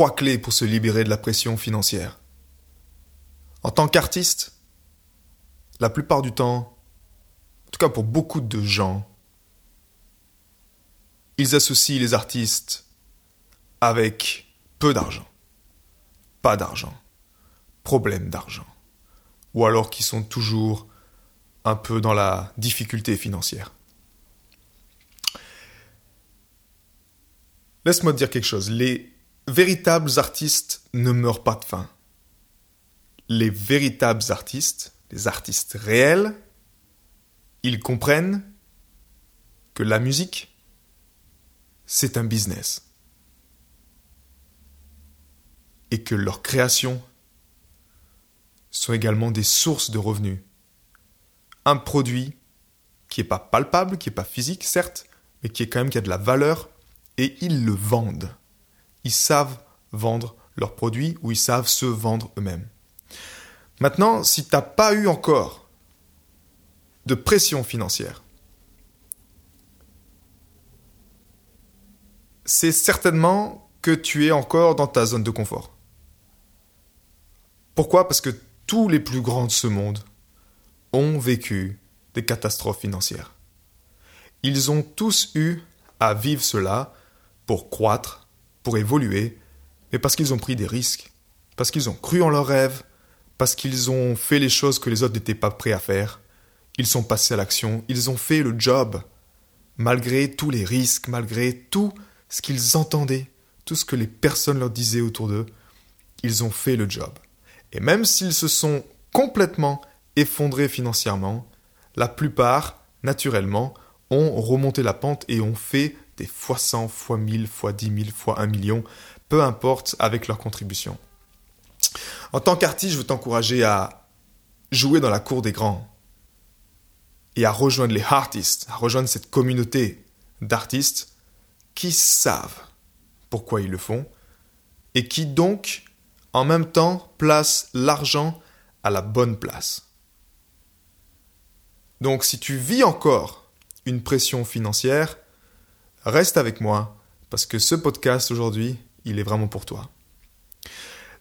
trois clés pour se libérer de la pression financière. En tant qu'artiste, la plupart du temps, en tout cas pour beaucoup de gens, ils associent les artistes avec peu d'argent, pas d'argent, problème d'argent, ou alors qui sont toujours un peu dans la difficulté financière. Laisse-moi te dire quelque chose, véritables artistes ne meurent pas de faim. Les véritables artistes, les artistes réels, ils comprennent que la musique, c'est un business. Et que leurs créations sont également des sources de revenus. Un produit qui n'est pas palpable, qui n'est pas physique, certes, mais qui est quand même qui a de la valeur, et ils le vendent. Ils savent vendre leurs produits ou ils savent se vendre eux-mêmes. Maintenant, si tu n'as pas eu encore de pression financière, c'est certainement que tu es encore dans ta zone de confort. Pourquoi? Parce que tous les plus grands de ce monde ont vécu des catastrophes financières. Ils ont tous eu à vivre cela pour croître, pour évoluer, mais parce qu'ils ont pris des risques, parce qu'ils ont cru en leurs rêves, parce qu'ils ont fait les choses que les autres n'étaient pas prêts à faire. Ils sont passés à l'action, ils ont fait le job, malgré tous les risques, malgré tout ce qu'ils entendaient, tout ce que les personnes leur disaient autour d'eux, ils ont fait le job. Et même s'ils se sont complètement effondrés financièrement, la plupart, naturellement, ont remonté la pente et ont fait des fois 100, fois 1000, fois 10 000, fois 1 million, peu importe avec leur contribution. En tant qu'artiste, je veux t'encourager à jouer dans la cour des grands et à rejoindre les artistes, à rejoindre cette communauté d'artistes qui savent pourquoi ils le font et qui donc, en même temps, placent l'argent à la bonne place. Donc si tu vis encore une pression financière, reste avec moi parce que ce podcast aujourd'hui, il est vraiment pour toi.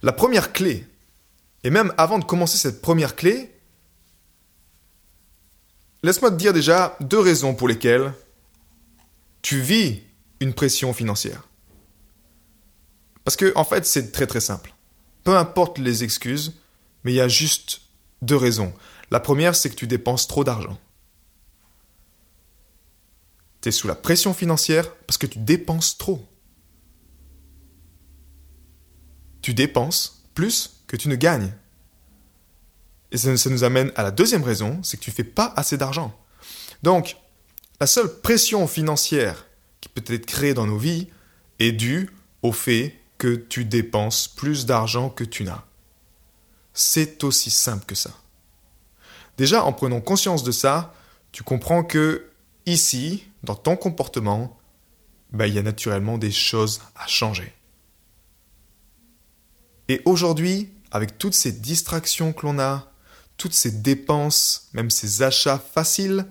La première clé, et même avant de commencer cette première clé, laisse-moi te dire déjà deux raisons pour lesquelles tu vis une pression financière. Parce que, en fait, c'est très très simple. Peu importe les excuses, mais il y a juste deux raisons. La première, c'est que tu dépenses trop d'argent. Tu es sous la pression financière parce que tu dépenses trop. Tu dépenses plus que tu ne gagnes. Et ça, nous amène à la deuxième raison, c'est que tu ne fais pas assez d'argent. Donc, la seule pression financière qui peut être créée dans nos vies est due au fait que tu dépenses plus d'argent que tu n'as. C'est aussi simple que ça. Déjà, en prenant conscience de ça, tu comprends que ici, dans ton comportement, ben, il y a naturellement des choses à changer. Et aujourd'hui, avec toutes ces distractions que l'on a, toutes ces dépenses, même ces achats faciles,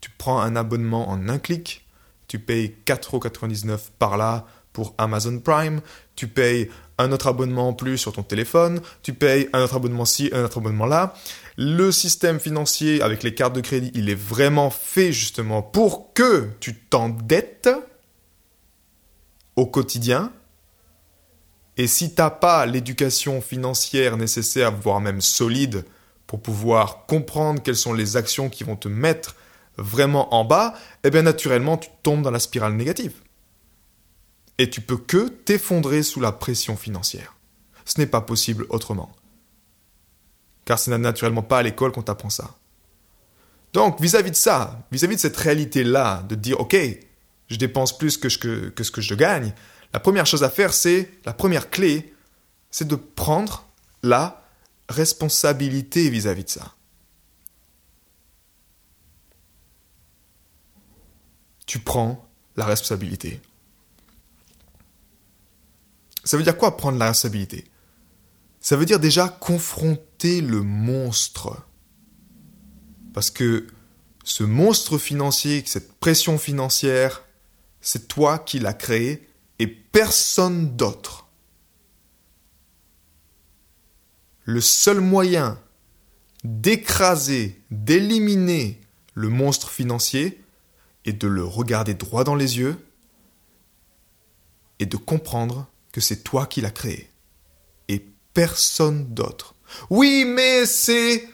tu prends un abonnement en un clic, tu payes 4,99€ par là pour Amazon Prime, tu payes un autre abonnement en plus sur ton téléphone, tu payes un autre abonnement ci, un autre abonnement là. Le système financier avec les cartes de crédit, il est vraiment fait justement pour que tu t'endettes au quotidien. Et si tu n'as pas l'éducation financière nécessaire, voire même solide, pour pouvoir comprendre quelles sont les actions qui vont te mettre vraiment en bas, eh bien naturellement tu tombes dans la spirale négative. Et tu peux que t'effondrer sous la pression financière. Ce n'est pas possible autrement. Car ce n'est naturellement pas à l'école qu'on t'apprend ça. Donc, vis-à-vis de ça, vis-à-vis de cette réalité-là, de dire, OK, je dépense plus que, que ce que je gagne, la première chose à faire, c'est, la première clé, c'est de prendre la responsabilité vis-à-vis de ça. Tu prends la responsabilité. Ça veut dire quoi prendre la responsabilité? Ça veut dire déjà confronter le monstre. Parce que ce monstre financier, cette pression financière, c'est toi qui l'as créé et personne d'autre. le seul moyen d'écraser, d'éliminer le monstre financier est de le regarder droit dans les yeux et de comprendre que c'est toi qui l'as créé personne d'autre. Oui, mais c'est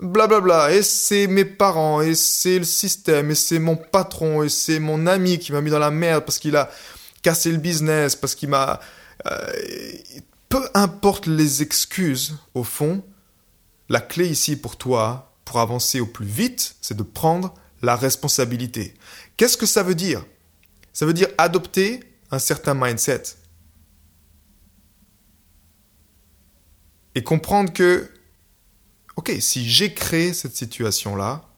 blablabla, et c'est mes parents, et c'est le système, et c'est mon patron, et c'est mon ami qui m'a mis dans la merde parce qu'il a cassé le business, parce qu'il m'a... Euh, peu importe les excuses, au fond, la clé ici pour toi, pour avancer au plus vite, c'est de prendre la responsabilité. Qu'est-ce que ça veut dire? Ça veut dire adopter un certain mindset. Et comprendre que, ok, si j'ai créé cette situation-là,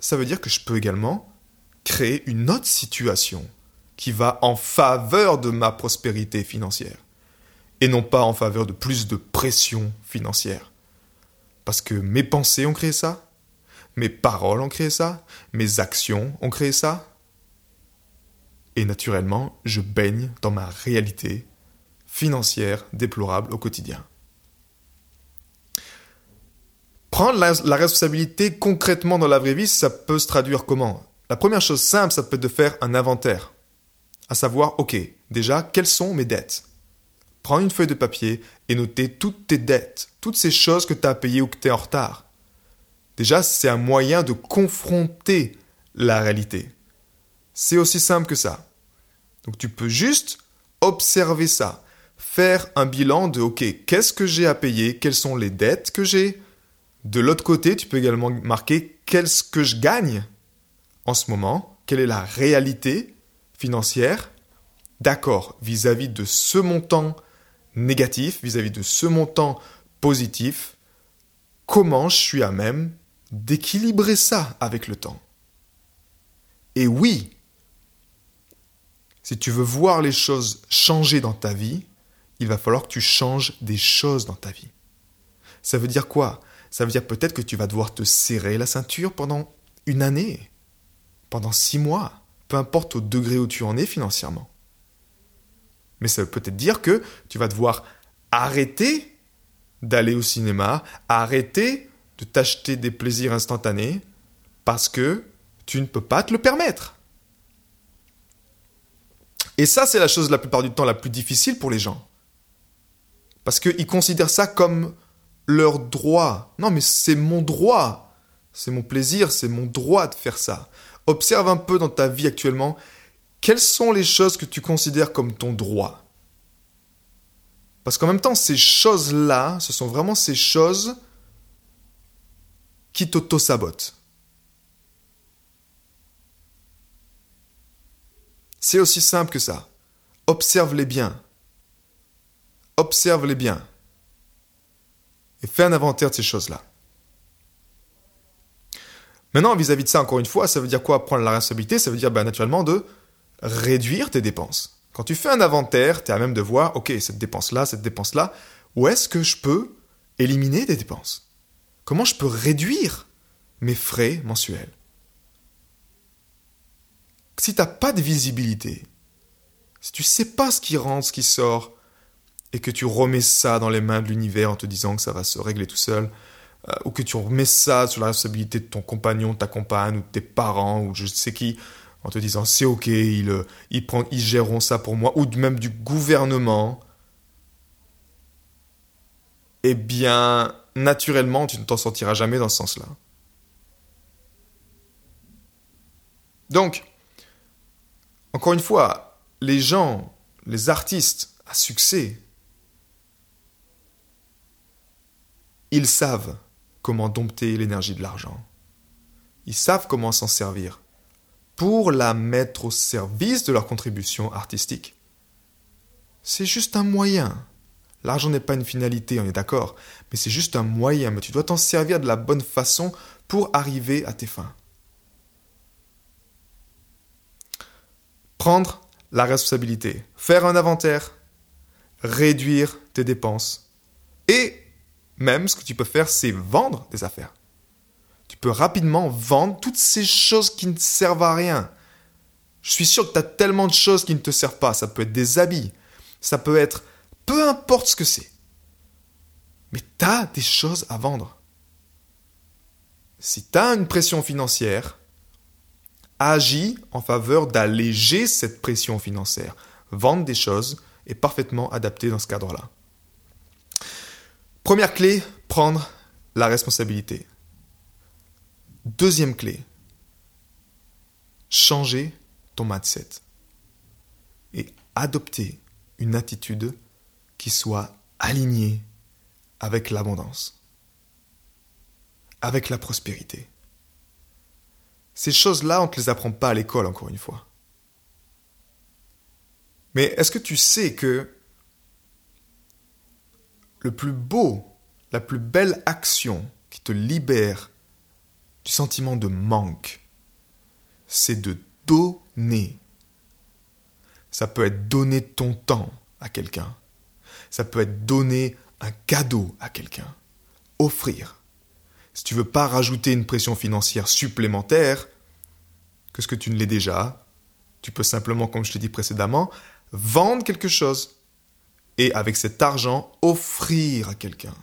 ça veut dire que je peux également créer une autre situation qui va en faveur de ma prospérité financière et non pas en faveur de plus de pression financière. Parce que mes pensées ont créé ça, mes paroles ont créé ça, mes actions ont créé ça, et naturellement, je baigne dans ma réalité financière déplorable au quotidien. Prendre la, responsabilité concrètement dans la vraie vie, ça peut se traduire comment? La première chose simple, ça peut être de faire un inventaire. À savoir, ok, déjà, quelles sont mes dettes? Prends une feuille de papier et noter toutes tes dettes, toutes ces choses que tu as payées ou que tu es en retard. Déjà, c'est un moyen de confronter la réalité. C'est aussi simple que ça. Donc tu peux juste observer ça, faire un bilan de OK, qu'est-ce que j'ai à payer, quelles sont les dettes que j'ai? De l'autre côté, tu peux également marquer qu'est-ce que je gagne en ce moment, quelle est la réalité financière? D'accord, vis-à-vis de ce montant négatif vis-à-vis de ce montant positif, comment je suis à même d'équilibrer ça avec le temps? Et oui, si tu veux voir les choses changer dans ta vie, il va falloir que tu changes des choses dans ta vie. Ça veut dire quoi? Ça veut dire peut-être que tu vas devoir te serrer la ceinture pendant une année, pendant six mois, peu importe au degré où tu en es financièrement. Mais ça veut peut-être dire que tu vas devoir arrêter d'aller au cinéma, arrêter de t'acheter des plaisirs instantanés parce que tu ne peux pas te le permettre. Et ça, c'est la chose la plupart du temps la plus difficile pour les gens. Parce qu'ils considèrent ça comme leur droit. Non, mais c'est mon droit. C'est mon plaisir, c'est mon droit de faire ça. Observe un peu dans ta vie actuellement quelles sont les choses que tu considères comme ton droit? Parce qu'en même temps, ces choses-là, ce sont vraiment ces choses qui t'auto-sabotent. C'est aussi simple que ça. Observe-les bien. Observe-les bien. Et fais un inventaire de ces choses-là. Maintenant, vis-à-vis de ça, encore une fois, ça veut dire quoi? Prendre la responsabilité, ça veut dire ben, naturellement de réduire tes dépenses. Quand tu fais un inventaire, tu es à même de voir, ok, cette dépense-là, cette dépense-là, où est-ce que je peux éliminer des dépenses? Comment je peux réduire mes frais mensuels? Si tu n'as pas de visibilité, si tu sais pas ce qui rentre, ce qui sort, et que tu remets ça dans les mains de l'univers en te disant que ça va se régler tout seul, euh, ou que tu remets ça sur la responsabilité de ton compagnon, ta compagne, ou de tes parents, ou je sais qui, en te disant c'est ok, ils, euh, ils, ils géreront ça pour moi, ou même du gouvernement, eh bien, naturellement, tu ne t'en sortiras jamais dans ce sens-là. Donc, encore une fois, les gens, les artistes à succès, ils savent comment dompter l'énergie de l'argent. Ils savent comment s'en servir pour la mettre au service de leur contribution artistique. C'est juste un moyen. L'argent n'est pas une finalité, on est d'accord, mais c'est juste un moyen, mais tu dois t'en servir de la bonne façon pour arriver à tes fins. Prendre la responsabilité, faire un inventaire, réduire tes dépenses, et même ce que tu peux faire, c'est vendre des affaires tu peux rapidement vendre toutes ces choses qui ne servent à rien. Je suis sûr que tu as tellement de choses qui ne te servent pas. Ça peut être des habits, ça peut être peu importe ce que c'est. Mais tu as des choses à vendre. Si tu as une pression financière, agis en faveur d'alléger cette pression financière. Vendre des choses est parfaitement adapté dans ce cadre-là. Première clé, prendre la responsabilité. Deuxième clé, changer ton mindset et adopter une attitude qui soit alignée avec l'abondance, avec la prospérité. Ces choses-là, on ne te les apprend pas à l'école, encore une fois. Mais est-ce que tu sais que le plus beau, la plus belle action qui te libère du sentiment de manque, c'est de donner. Ça peut être donner ton temps à quelqu'un. Ça peut être donner un cadeau à quelqu'un. Offrir. Si tu veux pas rajouter une pression financière supplémentaire que ce que tu ne l'es déjà, tu peux simplement, comme je t'ai dit précédemment, vendre quelque chose et avec cet argent offrir à quelqu'un.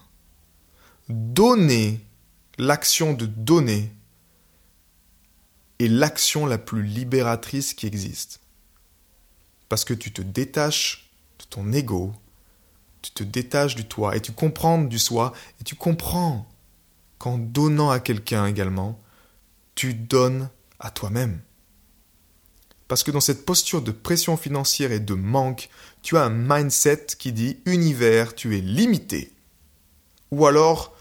Donner, l'action de donner est l'action la plus libératrice qui existe. Parce que tu te détaches de ton ego, tu te détaches du toi et tu comprends du soi et tu comprends qu'en donnant à quelqu'un également, tu donnes à toi-même. Parce que dans cette posture de pression financière et de manque, tu as un mindset qui dit univers, tu es limité. Ou alors,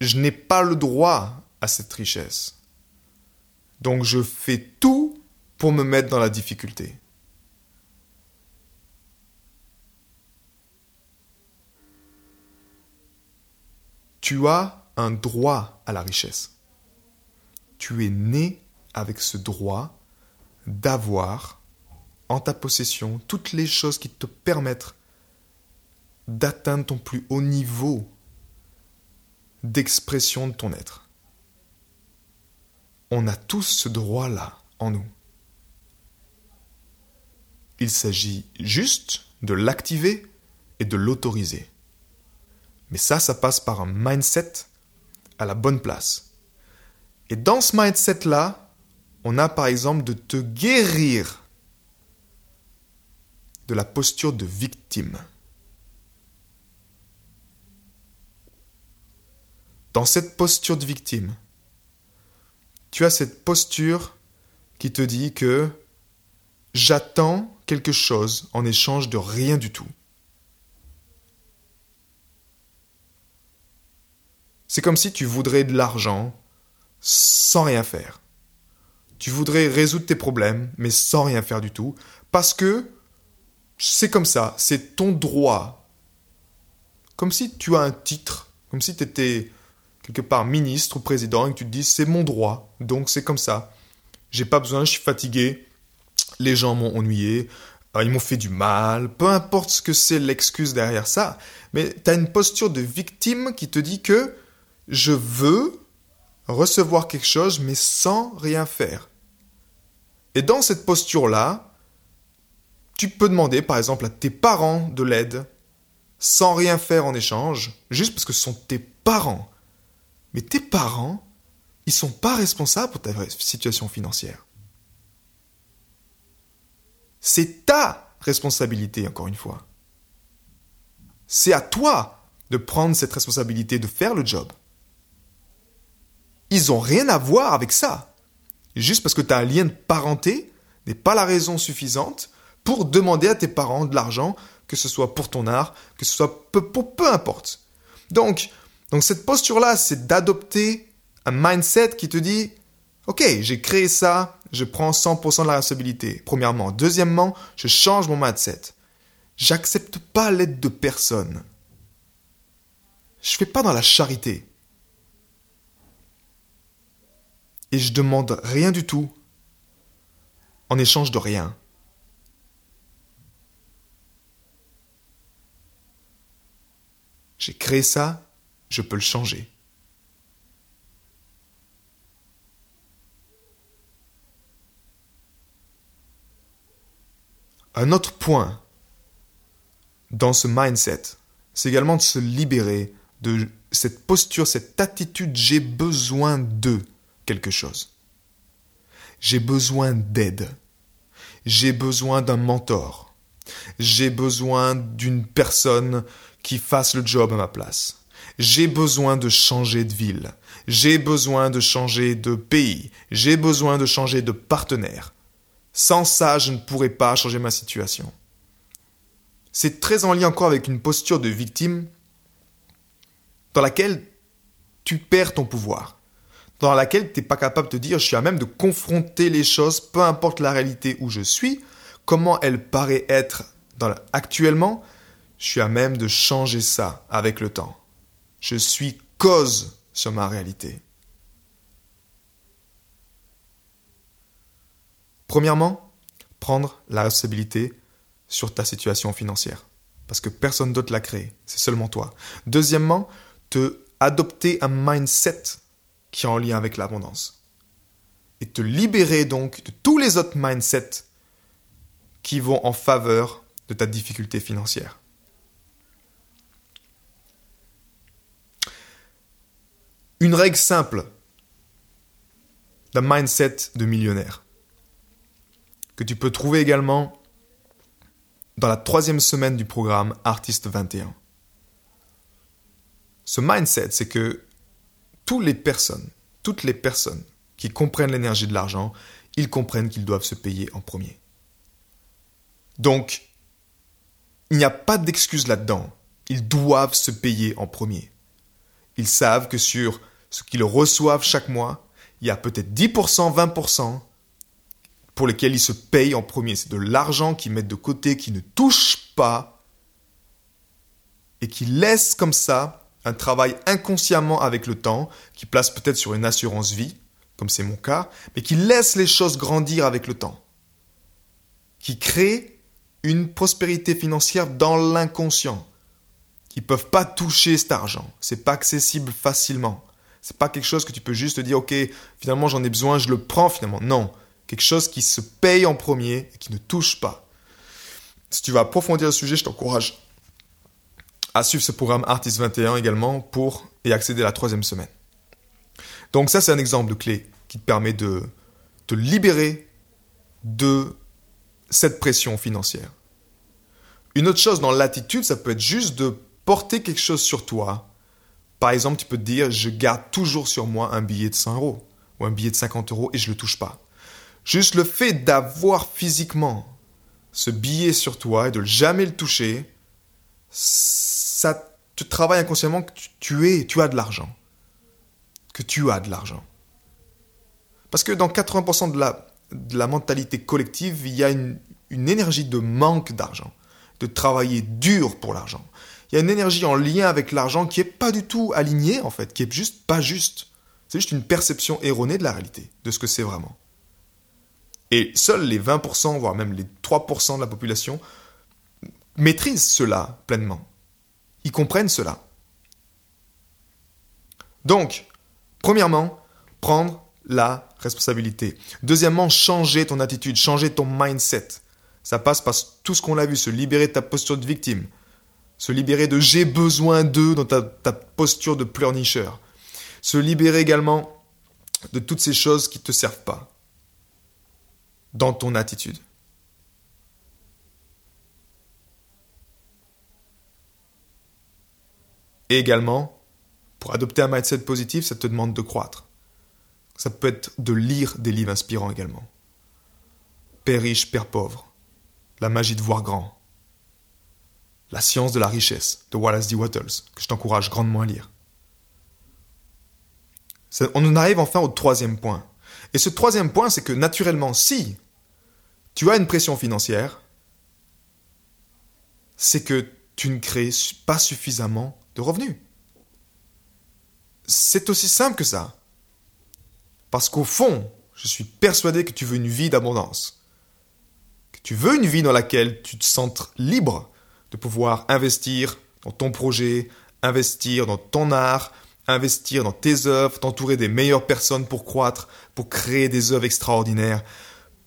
je n'ai pas le droit à cette richesse. Donc je fais tout pour me mettre dans la difficulté. Tu as un droit à la richesse. Tu es né avec ce droit d'avoir en ta possession toutes les choses qui te permettent d'atteindre ton plus haut niveau d'expression de ton être. On a tous ce droit-là en nous. Il s'agit juste de l'activer et de l'autoriser. Mais ça, ça passe par un mindset à la bonne place. Et dans ce mindset-là, on a par exemple de te guérir de la posture de victime. Dans cette posture de victime, tu as cette posture qui te dit que j'attends quelque chose en échange de rien du tout. C'est comme si tu voudrais de l'argent sans rien faire tu voudrais résoudre tes problèmes, mais sans rien faire du tout, parce que c'est comme ça, c'est ton droit. Comme si tu as un titre, comme si tu étais quelque part ministre ou président et que tu te dis c'est mon droit, donc c'est comme ça. J'ai pas besoin, je suis fatigué, les gens m'ont ennuyé, euh, ils m'ont fait du mal, peu importe ce que c'est l'excuse derrière ça, mais tu as une posture de victime qui te dit que je veux recevoir quelque chose mais sans rien faire. Et dans cette posture-là, tu peux demander par exemple à tes parents de l'aide sans rien faire en échange, juste parce que ce sont tes parents. Mais tes parents, ils sont pas responsables pour ta situation financière. C'est ta responsabilité, encore une fois. C'est à toi de prendre cette responsabilité, de faire le job. Ils n'ont rien à voir avec ça. Juste parce que tu as un lien de parenté n'est pas la raison suffisante pour demander à tes parents de l'argent, que ce soit pour ton art, que ce soit peu, pour peu importe. Donc, donc cette posture-là, c'est d'adopter un mindset qui te dit, OK, j'ai créé ça, je prends 100% de la responsabilité. Premièrement. Deuxièmement, je change mon mindset. J'accepte pas l'aide de personne. Je fais pas dans la charité. Et je demande rien du tout en échange de rien. J'ai créé ça, je peux le changer. Un autre point dans ce mindset, c'est également de se libérer de cette posture, cette attitude, j'ai besoin de quelque chose. J'ai besoin d'aide. J'ai besoin d'un mentor. J'ai besoin d'une personne qui fasse le job à ma place. J'ai besoin de changer de ville. J'ai besoin de changer de pays. J'ai besoin de changer de partenaire. Sans ça, je ne pourrais pas changer ma situation. C'est très en lien encore avec une posture de victime dans laquelle tu perds ton pouvoir, dans laquelle tu n'es pas capable de dire je suis à même de confronter les choses, peu importe la réalité où je suis, comment elle paraît être actuellement, je suis à même de changer ça avec le temps. Je suis cause sur ma réalité. Premièrement, prendre la responsabilité sur ta situation financière. Parce que personne d'autre l'a créé, c'est seulement toi. Deuxièmement, te adopter un mindset qui est en lien avec l'abondance. Et te libérer donc de tous les autres mindsets qui vont en faveur de ta difficulté financière. Une règle simple d'un mindset de millionnaire que tu peux trouver également dans la troisième semaine du programme Artiste 21. Ce mindset, c'est que toutes les personnes, toutes les personnes qui comprennent l'énergie de l'argent, ils comprennent qu'ils doivent se payer en premier. Donc, il n'y a pas d'excuse là-dedans. Ils doivent se payer en premier. Ils savent que sur ce qu'ils reçoivent chaque mois, il y a peut-être 10%, 20% pour lesquels ils se payent en premier. C'est de l'argent qu'ils mettent de côté, qui ne touchent pas et qui laissent comme ça un travail inconsciemment avec le temps, qui place peut-être sur une assurance vie, comme c'est mon cas, mais qui laisse les choses grandir avec le temps, qui crée une prospérité financière dans l'inconscient, qui peuvent pas toucher cet argent, c'est pas accessible facilement. C'est pas quelque chose que tu peux juste dire, ok, finalement j'en ai besoin, je le prends finalement. Non, quelque chose qui se paye en premier et qui ne touche pas. Si tu vas approfondir le sujet, je t'encourage à suivre ce programme Artist 21 également pour y accéder à la troisième semaine. Donc ça, c'est un exemple de clé qui te permet de te libérer de cette pression financière. Une autre chose dans l'attitude, ça peut être juste de porter quelque chose sur toi par exemple, tu peux te dire, je garde toujours sur moi un billet de 100 euros ou un billet de 50 euros et je ne le touche pas. Juste le fait d'avoir physiquement ce billet sur toi et de jamais le toucher, ça te travaille inconsciemment que tu, es, tu as de l'argent. Que tu as de l'argent. Parce que dans 80% de la, de la mentalité collective, il y a une énergie de manque d'argent, de travailler dur pour l'argent il y a une énergie en lien avec l'argent qui est pas du tout alignée, en fait, qui est juste pas juste. C'est juste une perception erronée de la réalité, de ce que c'est vraiment. Et seuls les 20%, voire même les 3% de la population maîtrisent cela pleinement. Ils comprennent cela. Donc, premièrement, prendre la responsabilité. Deuxièmement, changer ton attitude, changer ton mindset. Ça passe par tout ce qu'on a vu, se libérer de ta posture de victime, se libérer de j'ai besoin d'eux dans ta, posture de pleurnicheur. Se libérer également de toutes ces choses qui ne te servent pas dans ton attitude. Et également, pour adopter un mindset positif, ça te demande de croître. Ça peut être de lire des livres inspirants également. Père riche, Père pauvre. La magie de voir grand. La science de la richesse de Wallace D. Wattles, que je t'encourage grandement à lire. On en arrive enfin au troisième point. Et ce troisième point, c'est que naturellement, si tu as une pression financière, c'est que tu ne crées pas suffisamment revenus. C'est aussi simple que ça. Parce qu'au fond, je suis persuadé que tu veux une vie d'abondance. Que tu veux une vie dans laquelle tu te sens libre, de pouvoir investir dans ton projet, investir dans ton art, investir dans tes œuvres, t'entourer des meilleures personnes pour croître, pour créer des œuvres extraordinaires.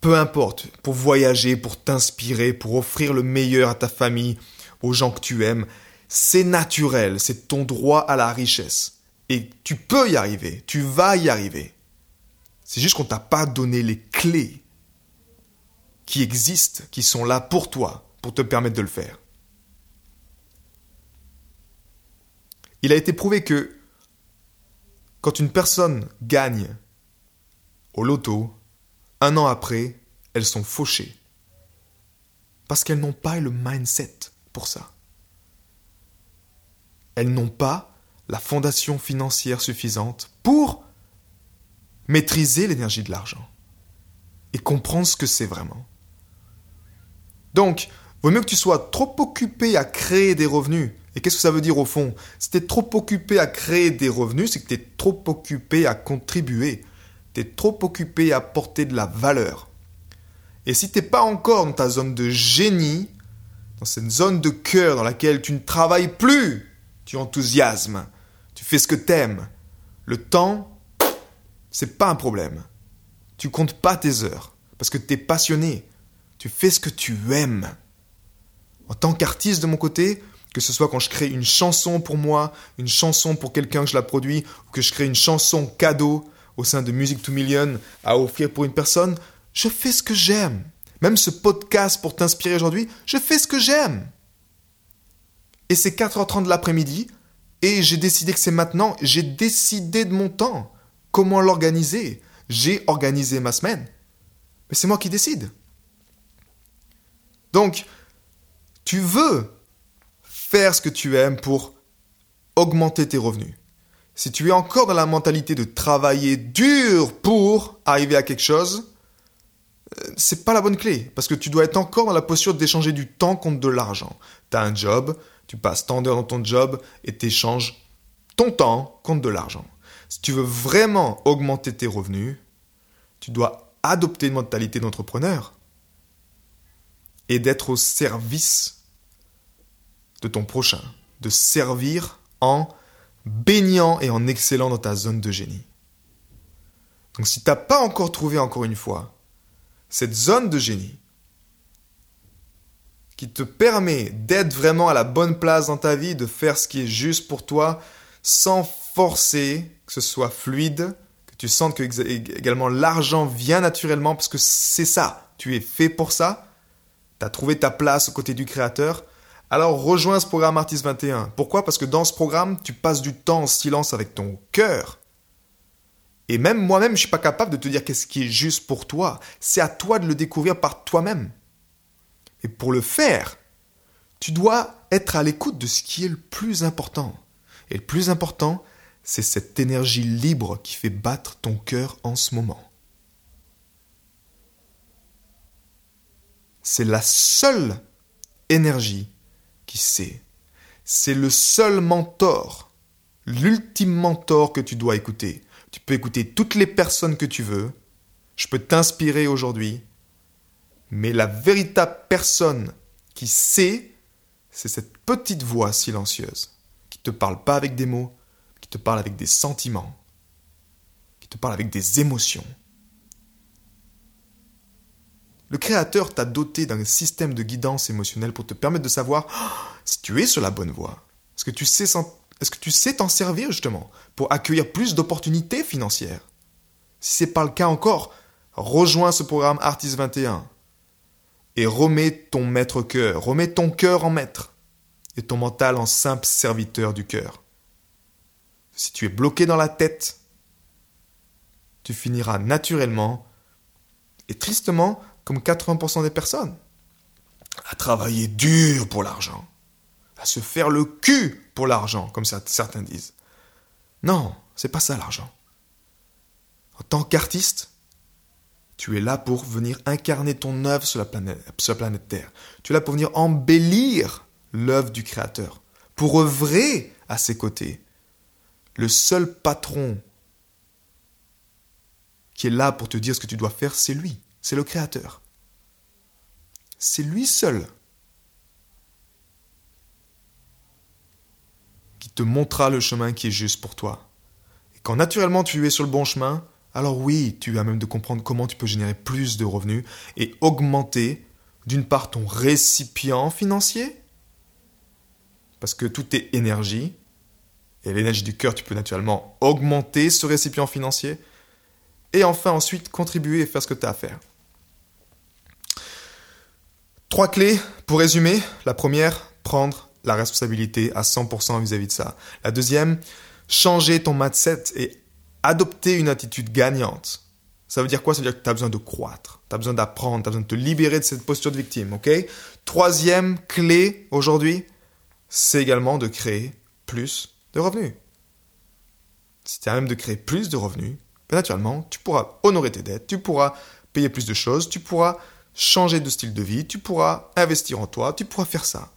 Peu importe, pour voyager, pour t'inspirer, pour offrir le meilleur à ta famille, aux gens que tu aimes. C'est naturel, c'est ton droit à la richesse. Et tu peux y arriver, tu vas y arriver. C'est juste qu'on t'a pas donné les clés qui existent, qui sont là pour toi, pour te permettre de le faire. Il a été prouvé que quand une personne gagne au loto, un an après, elles sont fauchées. Parce qu'elles n'ont pas le mindset pour ça. Elles n'ont pas la fondation financière suffisante pour maîtriser l'énergie de l'argent et comprendre ce que c'est vraiment. Donc, vaut mieux que tu sois trop occupé à créer des revenus. Et qu'est-ce que ça veut dire au fond? Si tu es trop occupé à créer des revenus, c'est que tu es trop occupé à contribuer. Tu es trop occupé à porter de la valeur. Et si tu n'es pas encore dans ta zone de génie, dans cette zone de cœur dans laquelle tu ne travailles plus, tu enthousiasmes, tu fais ce que tu aimes, le temps, c'est pas un problème. Tu comptes pas tes heures parce que tu es passionné. Tu fais ce que tu aimes. En tant qu'artiste de mon côté, que ce soit quand je crée une chanson pour moi, une chanson pour quelqu'un que je la produis, ou que je crée une chanson cadeau au sein de Music to Million à offrir pour une personne, je fais ce que j'aime. Même ce podcast pour t'inspirer aujourd'hui, je fais ce que j'aime. Et c'est 4h30 de l'après-midi, et j'ai décidé que c'est maintenant, j'ai décidé de mon temps. Comment l'organiser? J'ai organisé ma semaine. Mais c'est moi qui décide. Donc, tu veux faire ce que tu aimes pour augmenter tes revenus. Si tu es encore dans la mentalité de travailler dur pour arriver à quelque chose, euh, c'est pas la bonne clé parce que tu dois être encore dans la posture d'échanger du temps contre de l'argent. Tu as un job, tu passes tant d'heures dans ton job et tu échanges ton temps contre de l'argent. Si tu veux vraiment augmenter tes revenus, tu dois adopter une mentalité d'entrepreneur et d'être au service de ton prochain, de servir en baignant et en excellant dans ta zone de génie. Donc si tu n'as pas encore trouvé encore une fois cette zone de génie qui te permet d'être vraiment à la bonne place dans ta vie, de faire ce qui est juste pour toi, sans forcer, que ce soit fluide, que tu sentes que également l'argent vient naturellement parce que c'est ça, tu es fait pour ça, tu as trouvé ta place aux côtés du créateur. Alors rejoins ce programme Artist 21. Pourquoi? Parce que dans ce programme, tu passes du temps en silence avec ton cœur. Et même moi-même, je suis pas capable de te dire qu'est-ce qui est juste pour toi. C'est à toi de le découvrir par toi-même. Et pour le faire, tu dois être à l'écoute de ce qui est le plus important. Et le plus important, c'est cette énergie libre qui fait battre ton cœur en ce moment. C'est la seule énergie qui sait. C'est le seul mentor, l'ultime mentor que tu dois écouter. Tu peux écouter toutes les personnes que tu veux. Je peux t'inspirer aujourd'hui. Mais la véritable personne qui sait, c'est cette petite voix silencieuse te parle pas avec des mots, qui te parle avec des sentiments, qui te parle avec des émotions. Le Créateur t'a doté d'un système de guidance émotionnelle pour te permettre de savoir oh, si tu es sur la bonne voie. Est-ce que tu sais est-ce que tu sais t'en servir justement pour accueillir plus d'opportunités financières? Si c'est pas le cas encore, rejoins ce programme Artist 21 et remets ton maître cœur, remets ton cœur en maître et ton mental en simple serviteur du cœur. Si tu es bloqué dans la tête, tu finiras naturellement et tristement comme 80% des personnes à travailler dur pour l'argent, à se faire le cul pour l'argent, comme certains disent. Non, c'est pas ça l'argent. En tant qu'artiste, tu es là pour venir incarner ton œuvre sur la planète, Terre. Tu es là pour venir embellir l'œuvre du Créateur, pour œuvrer à ses côtés. Le seul patron qui est là pour te dire ce que tu dois faire, c'est lui, c'est le Créateur. C'est lui seul qui te montrera le chemin qui est juste pour toi. Et quand naturellement tu es sur le bon chemin, alors oui, tu as même de comprendre comment tu peux générer plus de revenus et augmenter d'une part ton récipient financier, parce que tout est énergie. Et l'énergie du cœur, tu peux naturellement augmenter ce récipient financier. Et enfin, ensuite, contribuer et faire ce que tu as à faire. Trois clés pour résumer. La première, prendre la responsabilité à 100% vis-à-vis de ça. La deuxième, changer ton mindset et adopter une attitude gagnante. Ça veut dire quoi? Ça veut dire que tu as besoin de croître, tu as besoin d'apprendre, tu as besoin de te libérer de cette posture de victime, ok? Troisième clé aujourd'hui, c'est également de créer plus de revenus. Si tu as même de créer plus de revenus, ben naturellement, tu pourras honorer tes dettes, tu pourras payer plus de choses, tu pourras changer de style de vie, tu pourras investir en toi, tu pourras faire ça.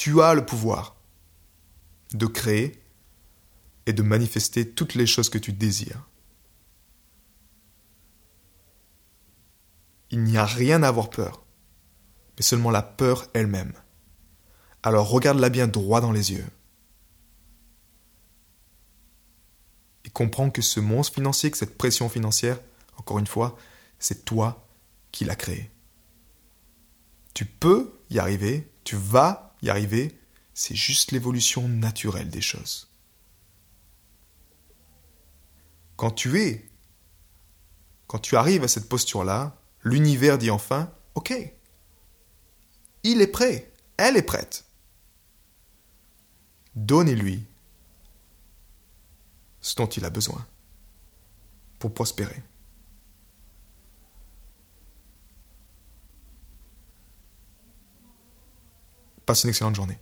Tu as le pouvoir de créer et de manifester toutes les choses que tu désires. Il n'y a rien à avoir peur, mais seulement la peur elle-même. Alors regarde-la bien droit dans les yeux. Et comprends que ce monstre financier, que cette pression financière, encore une fois, c'est toi qui l'as créé. Tu peux y arriver, tu vas y arriver, c'est juste l'évolution naturelle des choses. Quand tu es, quand tu arrives à cette posture-là, l'univers dit enfin, OK, il est prêt, elle est prête. Donnez-lui ce dont il a besoin pour prospérer. Passe une excellente journée.